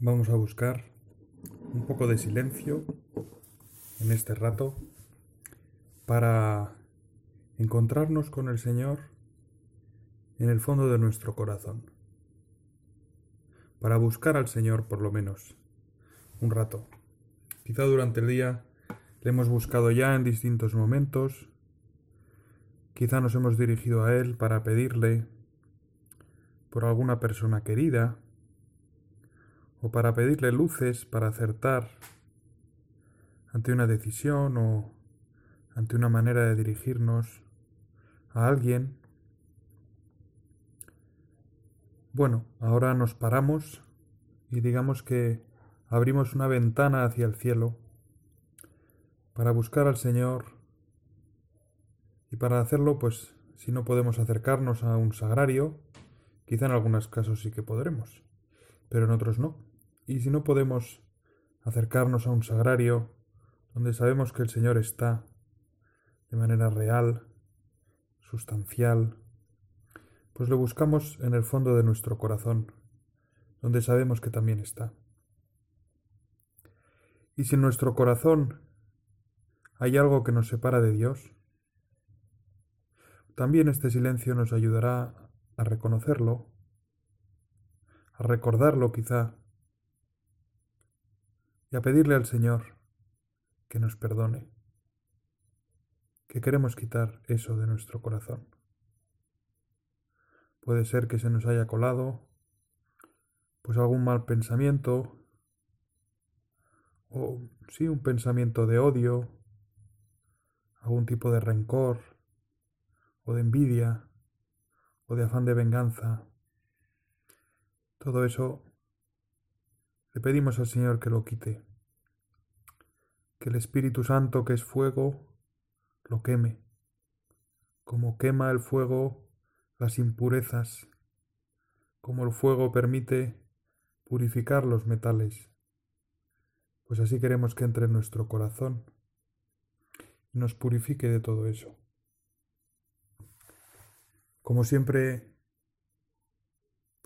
Vamos a buscar un poco de silencio en este rato para encontrarnos con el Señor en el fondo de nuestro corazón. Para buscar al Señor por lo menos un rato. Quizá durante el día le hemos buscado ya en distintos momentos. Quizá nos hemos dirigido a Él para pedirle por alguna persona querida o para pedirle luces para acertar ante una decisión o ante una manera de dirigirnos a alguien. Bueno, ahora nos paramos y digamos que abrimos una ventana hacia el cielo para buscar al Señor y para hacerlo pues si no podemos acercarnos a un sagrario, quizá en algunos casos sí que podremos, pero en otros no. Y si no podemos acercarnos a un sagrario donde sabemos que el Señor está de manera real, sustancial, pues lo buscamos en el fondo de nuestro corazón, donde sabemos que también está. Y si en nuestro corazón hay algo que nos separa de Dios, también este silencio nos ayudará a reconocerlo, a recordarlo quizá, y a pedirle al Señor que nos perdone, que queremos quitar eso de nuestro corazón. Puede ser que se nos haya colado pues algún mal pensamiento o sí un pensamiento de odio, algún tipo de rencor o de envidia o de afán de venganza. Todo eso le pedimos al Señor que lo quite, que el Espíritu Santo, que es fuego, lo queme, como quema el fuego las impurezas, como el fuego permite purificar los metales, pues así queremos que entre en nuestro corazón y nos purifique de todo eso. Como siempre,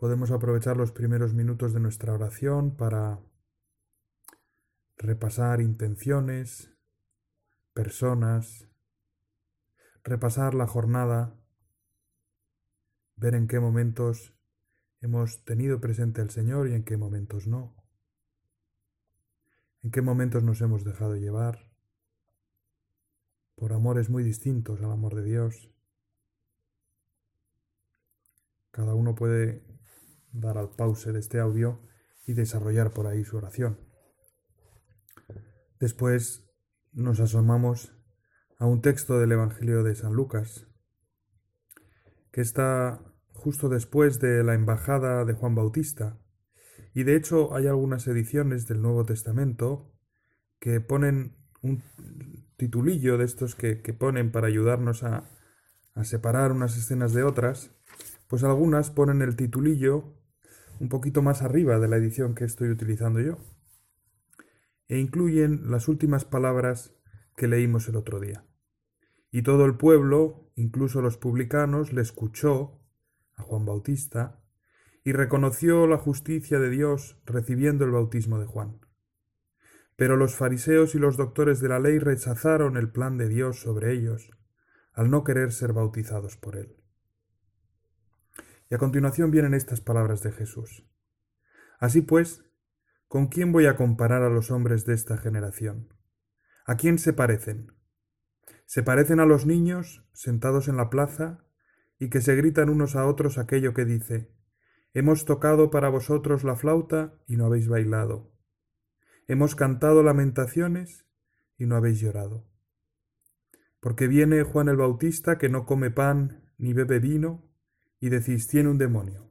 Podemos aprovechar los primeros minutos de nuestra oración para repasar intenciones, personas, repasar la jornada, ver en qué momentos hemos tenido presente al Señor y en qué momentos no, en qué momentos nos hemos dejado llevar por amores muy distintos al amor de Dios. Cada uno puede dar al pause de este audio y desarrollar por ahí su oración. Después nos asomamos a un texto del Evangelio de San Lucas, que está justo después de la embajada de Juan Bautista, y de hecho hay algunas ediciones del Nuevo Testamento que ponen un titulillo de estos que, ponen para ayudarnos a, a separar unas escenas de otras, pues algunas ponen el titulillo un poquito más arriba de la edición que estoy utilizando yo. E incluyen las últimas palabras que leímos el otro día. Y todo el pueblo, incluso los publicanos, le escuchó a Juan Bautista y reconoció la justicia de Dios recibiendo el bautismo de Juan. Pero los fariseos y los doctores de la ley rechazaron el plan de Dios sobre ellos, al no querer ser bautizados por él. Y a continuación vienen estas palabras de Jesús. Así pues, ¿con quién voy a comparar a los hombres de esta generación? ¿A quién se parecen? Se parecen a los niños sentados en la plaza y que se gritan unos a otros aquello que dice, Hemos tocado para vosotros la flauta y no habéis bailado. Hemos cantado lamentaciones y no habéis llorado. Porque viene Juan el Bautista que no come pan ni bebe vino y decís, tiene un demonio.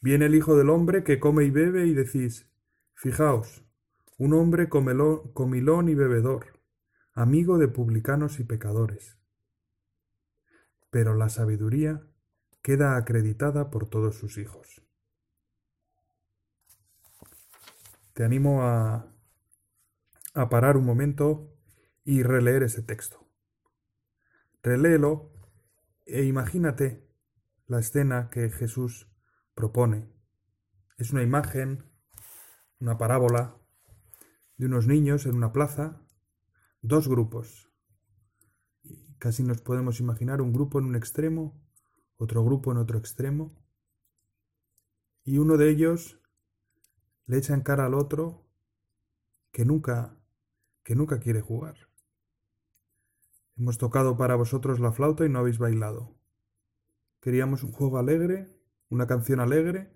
Viene el Hijo del Hombre que come y bebe y decís, fijaos, un hombre comilón y bebedor, amigo de publicanos y pecadores. Pero la sabiduría queda acreditada por todos sus hijos. Te animo a, a parar un momento y releer ese texto. Reléelo e imagínate la escena que Jesús propone. Es una imagen, una parábola de unos niños en una plaza, dos grupos. casi nos podemos imaginar un grupo en un extremo, otro grupo en otro extremo, y uno de ellos le echa en cara al otro que nunca, que nunca quiere jugar. Hemos tocado para vosotros la flauta y no habéis bailado. Queríamos un juego alegre una canción alegre,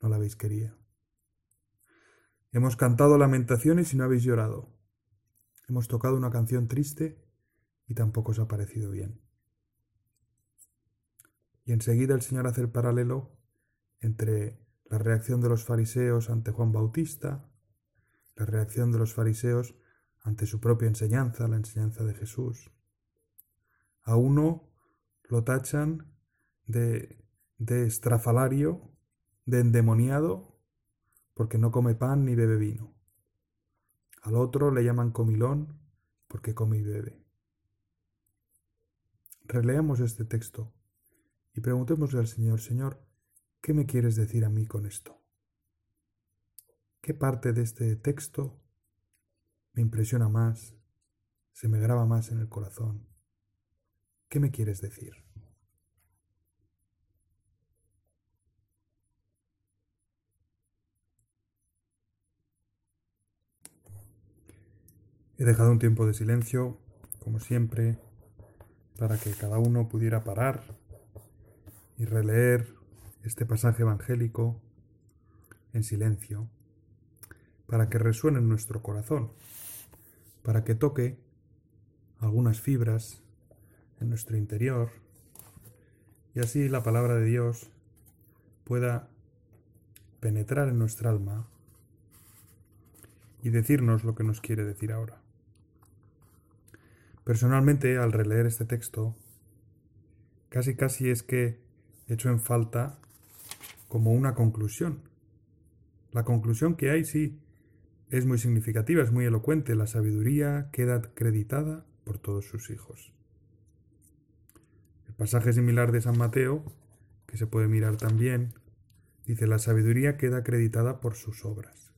no la habéis querido. Hemos cantado lamentaciones y no habéis llorado. Hemos tocado una canción triste y tampoco os ha parecido bien. Y enseguida el Señor hace el paralelo entre la reacción de los fariseos ante Juan Bautista, la reacción de los fariseos ante su propia enseñanza, la enseñanza de Jesús. A uno lo tachan de de estrafalario, de endemoniado, porque no come pan ni bebe vino. Al otro le llaman comilón, porque come y bebe. Releamos este texto y preguntémosle al Señor, Señor, ¿qué me quieres decir a mí con esto? ¿Qué parte de este texto me impresiona más, se me graba más en el corazón? ¿Qué me quieres decir? He dejado un tiempo de silencio, como siempre, para que cada uno pudiera parar y releer este pasaje evangélico en silencio, para que resuene en nuestro corazón, para que toque algunas fibras en nuestro interior y así la palabra de Dios pueda penetrar en nuestra alma y decirnos lo que nos quiere decir ahora. Personalmente, al releer este texto, casi casi es que hecho en falta como una conclusión. La conclusión que hay, sí, es muy significativa, es muy elocuente. La sabiduría queda acreditada por todos sus hijos. El pasaje similar de San Mateo, que se puede mirar también, dice, la sabiduría queda acreditada por sus obras.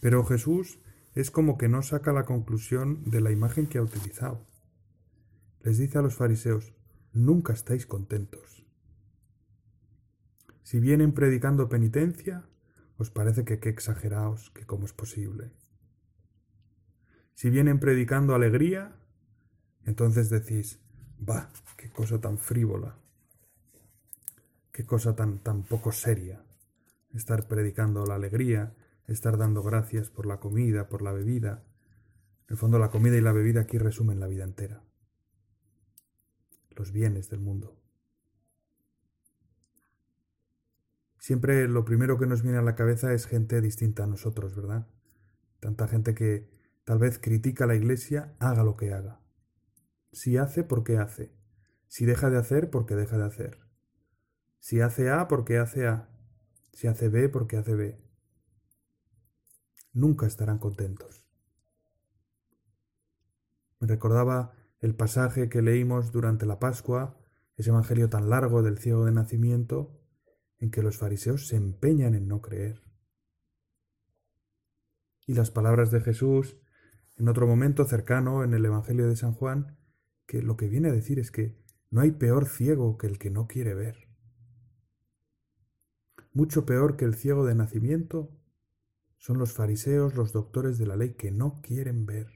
Pero Jesús es como que no saca la conclusión de la imagen que ha utilizado. Les dice a los fariseos, nunca estáis contentos. Si vienen predicando penitencia, os parece que qué exageraos, que cómo es posible. Si vienen predicando alegría, entonces decís, va, qué cosa tan frívola, qué cosa tan, tan poco seria, estar predicando la alegría, estar dando gracias por la comida, por la bebida. En el fondo la comida y la bebida aquí resumen la vida entera. Los bienes del mundo. Siempre lo primero que nos viene a la cabeza es gente distinta a nosotros, ¿verdad? Tanta gente que tal vez critica a la iglesia, haga lo que haga. Si hace, ¿por qué hace? Si deja de hacer, ¿por qué deja de hacer? Si hace A, ¿por qué hace A? Si hace B, ¿por qué hace B? Nunca estarán contentos. Me recordaba el pasaje que leímos durante la Pascua, ese Evangelio tan largo del ciego de nacimiento, en que los fariseos se empeñan en no creer. Y las palabras de Jesús, en otro momento cercano en el Evangelio de San Juan, que lo que viene a decir es que no hay peor ciego que el que no quiere ver. Mucho peor que el ciego de nacimiento son los fariseos, los doctores de la ley que no quieren ver.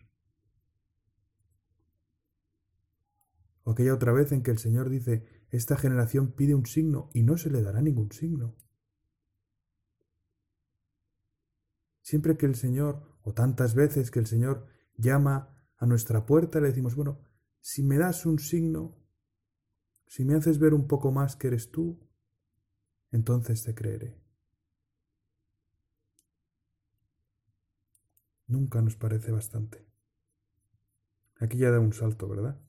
O aquella otra vez en que el Señor dice, esta generación pide un signo y no se le dará ningún signo. Siempre que el Señor, o tantas veces que el Señor llama a nuestra puerta, le decimos, bueno, si me das un signo, si me haces ver un poco más que eres tú, entonces te creeré. Nunca nos parece bastante. Aquí ya da un salto, ¿verdad?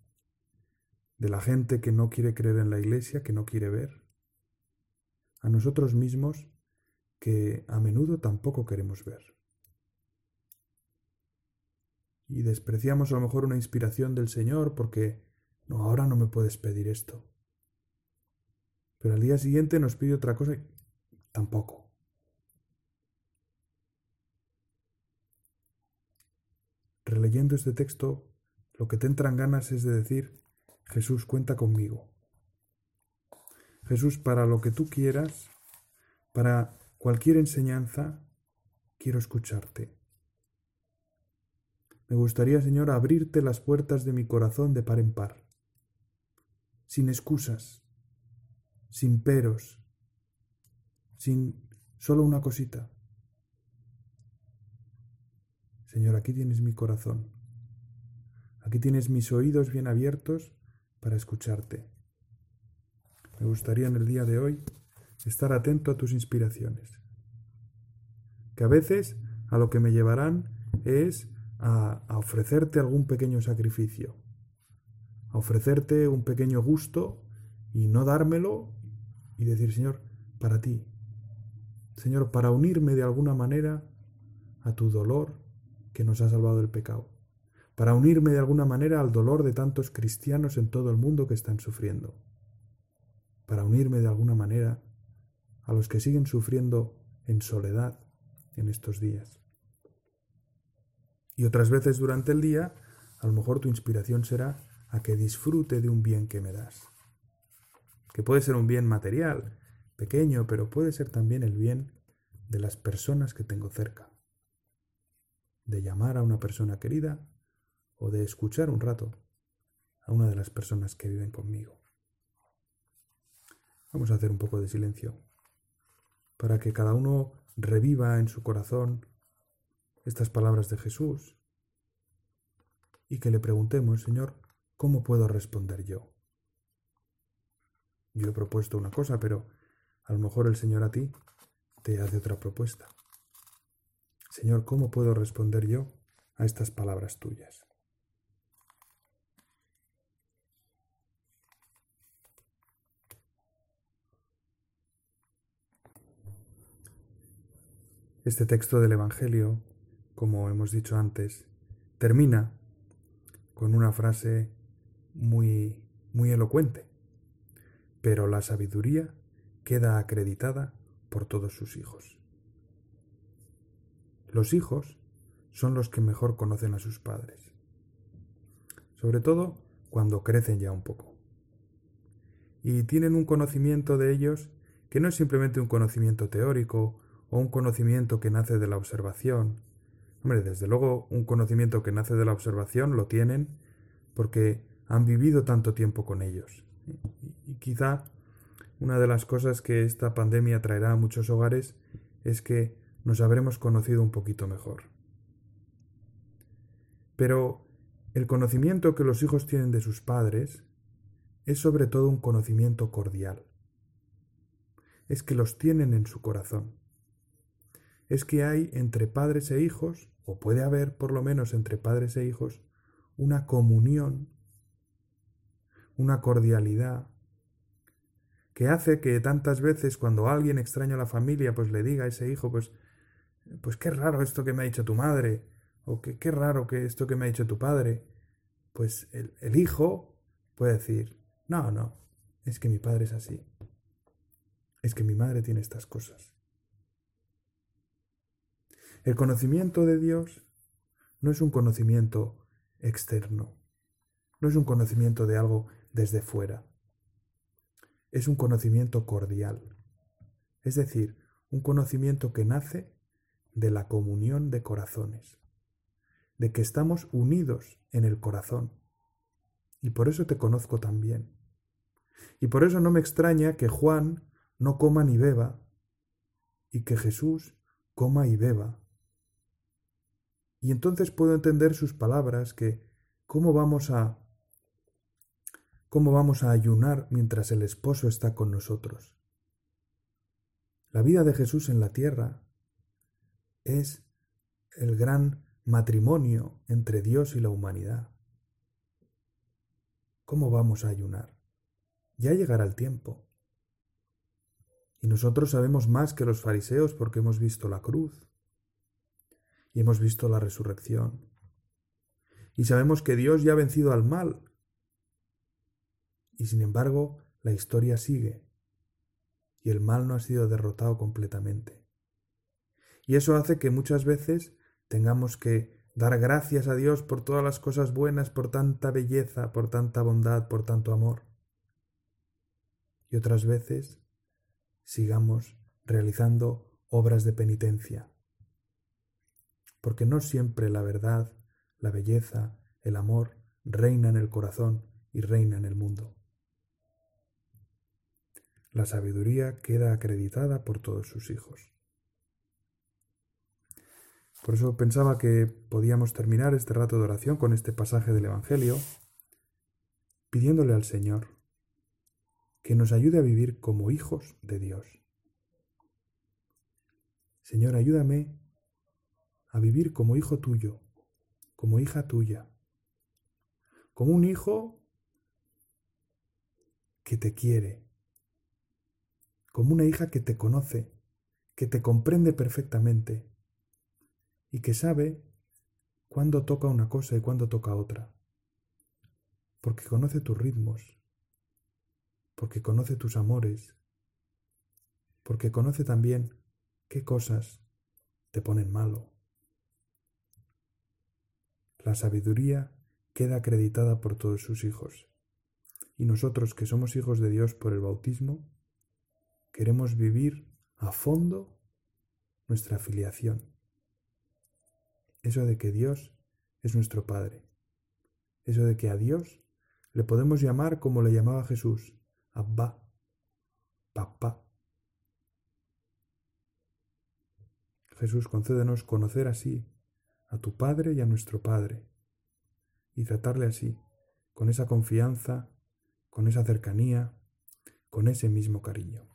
De la gente que no quiere creer en la iglesia, que no quiere ver, a nosotros mismos que a menudo tampoco queremos ver. Y despreciamos a lo mejor una inspiración del Señor porque, no, ahora no me puedes pedir esto. Pero al día siguiente nos pide otra cosa y tampoco. Releyendo este texto, lo que te entran ganas es de decir, Jesús, cuenta conmigo. Jesús, para lo que tú quieras, para cualquier enseñanza, quiero escucharte. Me gustaría, Señor, abrirte las puertas de mi corazón de par en par, sin excusas, sin peros, sin solo una cosita. Señor, aquí tienes mi corazón, aquí tienes mis oídos bien abiertos para escucharte. Me gustaría en el día de hoy estar atento a tus inspiraciones, que a veces a lo que me llevarán es a, ofrecerte algún pequeño sacrificio, a ofrecerte un pequeño gusto y no dármelo y decir, Señor, para ti, Señor, para unirme de alguna manera a tu dolor que nos ha salvado del pecado, para unirme de alguna manera al dolor de tantos cristianos en todo el mundo que están sufriendo, para unirme de alguna manera a los que siguen sufriendo en soledad en estos días. Y otras veces durante el día, a lo mejor tu inspiración será a que disfrute de un bien que me das. Que puede ser un bien material, pequeño, pero puede ser también el bien de las personas que tengo cerca. De llamar a una persona querida o de escuchar un rato a una de las personas que viven conmigo. Vamos a hacer un poco de silencio para que cada uno reviva en su corazón estas palabras de Jesús y que le preguntemos, Señor, ¿cómo puedo responder yo? Yo he propuesto una cosa, pero a lo mejor el Señor a ti te hace otra propuesta. Señor, ¿cómo puedo responder yo a estas palabras tuyas? Este texto del Evangelio como hemos dicho antes, termina con una frase muy, muy elocuente. Pero la sabiduría queda acreditada por todos sus hijos. Los hijos son los que mejor conocen a sus padres, sobre todo cuando crecen ya un poco. Y tienen un conocimiento de ellos que no es simplemente un conocimiento teórico o un conocimiento que nace de la observación, Hombre, desde luego un conocimiento que nace de la observación lo tienen porque han vivido tanto tiempo con ellos. Y quizá una de las cosas que esta pandemia traerá a muchos hogares es que nos habremos conocido un poquito mejor. Pero el conocimiento que los hijos tienen de sus padres es sobre todo un conocimiento cordial. Es que los tienen en su corazón. Es que hay entre padres e hijos o puede haber, por lo menos entre padres e hijos, una comunión, una cordialidad, que hace que tantas veces cuando alguien extraña a la familia, pues le diga a ese hijo, pues, pues qué raro esto que me ha dicho tu madre, o qué raro que esto que me ha dicho tu padre, pues el, el hijo puede decir, no, no, es que mi padre es así, es que mi madre tiene estas cosas. El conocimiento de Dios no es un conocimiento externo, no es un conocimiento de algo desde fuera, es un conocimiento cordial, es decir, un conocimiento que nace de la comunión de corazones, de que estamos unidos en el corazón. Y por eso te conozco también. Y por eso no me extraña que Juan no coma ni beba y que Jesús coma y beba y entonces puedo entender sus palabras que cómo vamos a cómo vamos a ayunar mientras el esposo está con nosotros. La vida de Jesús en la tierra es el gran matrimonio entre Dios y la humanidad. ¿Cómo vamos a ayunar? Ya llegará el tiempo. Y nosotros sabemos más que los fariseos porque hemos visto la cruz y hemos visto la resurrección. Y sabemos que Dios ya ha vencido al mal. Y sin embargo, la historia sigue y el mal no ha sido derrotado completamente. Y eso hace que muchas veces tengamos que dar gracias a Dios por todas las cosas buenas, por tanta belleza, por tanta bondad, por tanto amor. Y otras veces sigamos realizando obras de penitencia. Porque no siempre la verdad, la belleza, el amor reina en el corazón y reina en el mundo. La sabiduría queda acreditada por todos sus hijos. Por eso pensaba que podíamos terminar este rato de oración con este pasaje del Evangelio, pidiéndole al Señor que nos ayude a vivir como hijos de Dios. Señor, ayúdame a vivir como hijo tuyo, como hija tuya, como un hijo que te quiere, como una hija que te conoce, que te comprende perfectamente y que sabe cuándo toca una cosa y cuándo toca otra, porque conoce tus ritmos, porque conoce tus amores, porque conoce también qué cosas te ponen malo. La sabiduría queda acreditada por todos sus hijos, y nosotros que somos hijos de Dios por el bautismo, queremos vivir a fondo nuestra filiación eso de que Dios es nuestro Padre, eso de que a Dios le podemos llamar como le llamaba Jesús, Abba, Papá. Jesús, concédenos conocer así a tu Padre y a nuestro Padre, y tratarle así, con esa confianza, con esa cercanía, con ese mismo cariño.